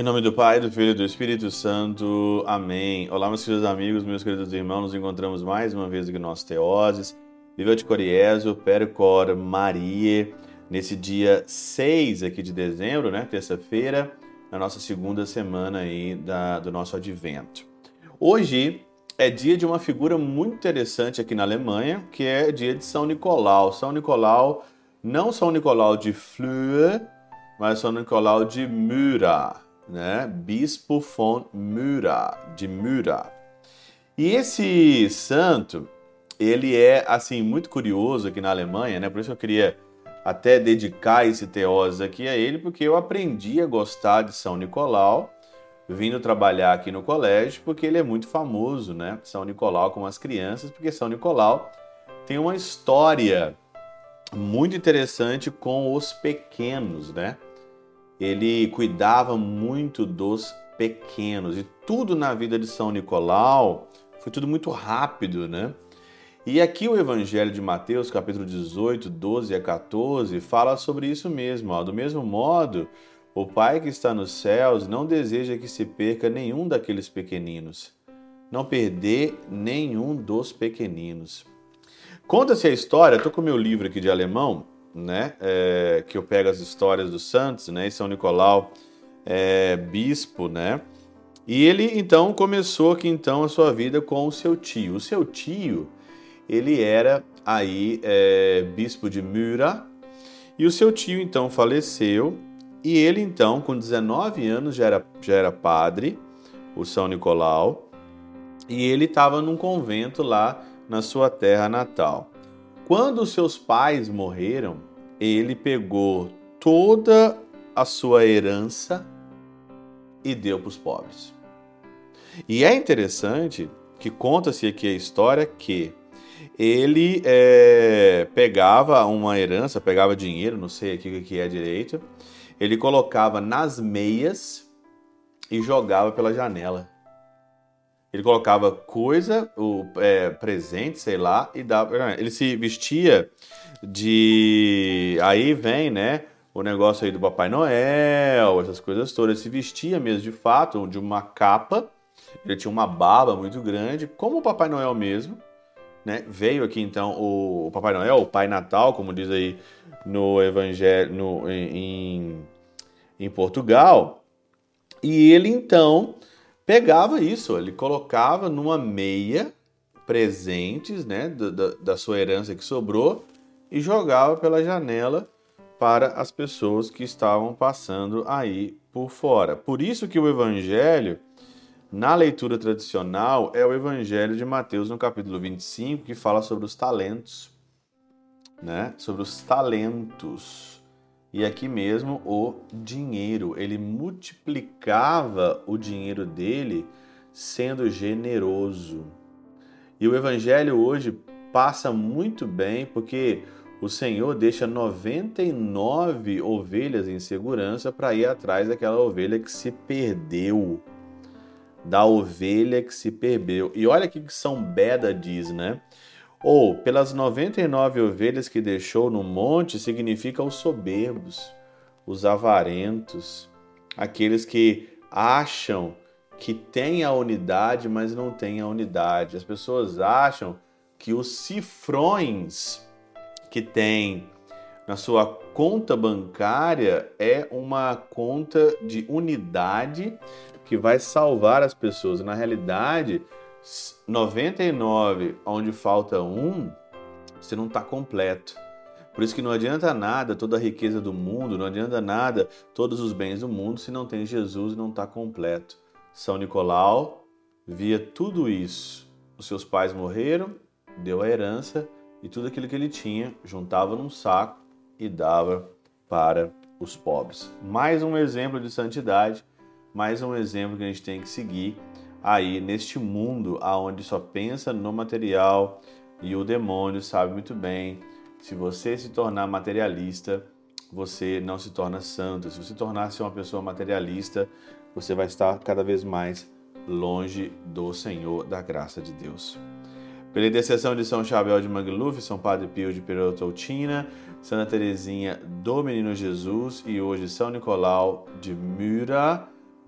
Em nome do Pai, do Filho e do Espírito Santo. Amém. Olá, meus queridos amigos, meus queridos irmãos. Nos encontramos mais uma vez aqui no nosso Teoses. Viva de Coriezo, Percor, Maria. Nesse dia 6 aqui de dezembro, né? Terça-feira, na nossa segunda semana aí da, do nosso advento. Hoje é dia de uma figura muito interessante aqui na Alemanha, que é dia de São Nicolau. São Nicolau, não São Nicolau de Fleur, mas São Nicolau de Myra né? Bispo von Myra, de Myra. E esse santo, ele é assim muito curioso aqui na Alemanha, né? Por isso eu queria até dedicar esse teose aqui a ele, porque eu aprendi a gostar de São Nicolau vindo trabalhar aqui no colégio, porque ele é muito famoso, né? São Nicolau com as crianças, porque São Nicolau tem uma história muito interessante com os pequenos, né? Ele cuidava muito dos pequenos e tudo na vida de São Nicolau foi tudo muito rápido, né? E aqui o Evangelho de Mateus, capítulo 18, 12 a 14, fala sobre isso mesmo. Ó. Do mesmo modo, o Pai que está nos céus não deseja que se perca nenhum daqueles pequeninos, não perder nenhum dos pequeninos. Conta-se a história, estou com meu livro aqui de alemão, né? É, que eu pego as histórias dos santos, né? E São Nicolau é bispo, né? E ele então começou aqui então a sua vida com o seu tio. O seu tio, ele era aí é, bispo de Myra e o seu tio então faleceu e ele então com 19 anos já era, já era padre, o São Nicolau, e ele estava num convento lá na sua terra natal. Quando seus pais morreram, ele pegou toda a sua herança e deu para os pobres. E é interessante que conta-se aqui a história que ele é, pegava uma herança, pegava dinheiro, não sei aqui o que é direito, ele colocava nas meias e jogava pela janela. Ele colocava coisa, o é, presente, sei lá, e dava. Ele se vestia de. Aí vem, né? O negócio aí do Papai Noel, essas coisas todas. Ele se vestia mesmo de fato de uma capa. Ele tinha uma barba muito grande, como o Papai Noel mesmo. Né? Veio aqui então o Papai Noel, o Pai Natal, como diz aí no Evangelho no, em, em Portugal. E ele então pegava isso, ele colocava numa meia presentes né, da, da sua herança que sobrou e jogava pela janela para as pessoas que estavam passando aí por fora. Por isso que o evangelho, na leitura tradicional, é o evangelho de Mateus no capítulo 25, que fala sobre os talentos, né? Sobre os talentos. E aqui mesmo o dinheiro. Ele multiplicava o dinheiro dele sendo generoso. E o evangelho hoje passa muito bem porque o Senhor deixa 99 ovelhas em segurança para ir atrás daquela ovelha que se perdeu. Da ovelha que se perdeu. E olha o que São Beda diz, né? Ou, pelas 99 ovelhas que deixou no monte, significa os soberbos, os avarentos, aqueles que acham que têm a unidade, mas não têm a unidade. As pessoas acham que os cifrões que tem na sua conta bancária é uma conta de unidade que vai salvar as pessoas. Na realidade, 99, onde falta um, você não está completo. Por isso que não adianta nada toda a riqueza do mundo, não adianta nada todos os bens do mundo se não tem Jesus e não está completo. São Nicolau via tudo isso. Os seus pais morreram, deu a herança e tudo aquilo que ele tinha juntava num saco e dava para os pobres. Mais um exemplo de santidade, mais um exemplo que a gente tem que seguir aí neste mundo aonde só pensa no material e o demônio sabe muito bem, se você se tornar materialista, você não se torna santo. Se você tornar-se uma pessoa materialista, você vai estar cada vez mais longe do Senhor, da graça de Deus. Pela intercessão de São Chabel de Mangluf, São Padre Pio de Perotoutina, Santa Teresinha do Menino Jesus e hoje São Nicolau de Myra,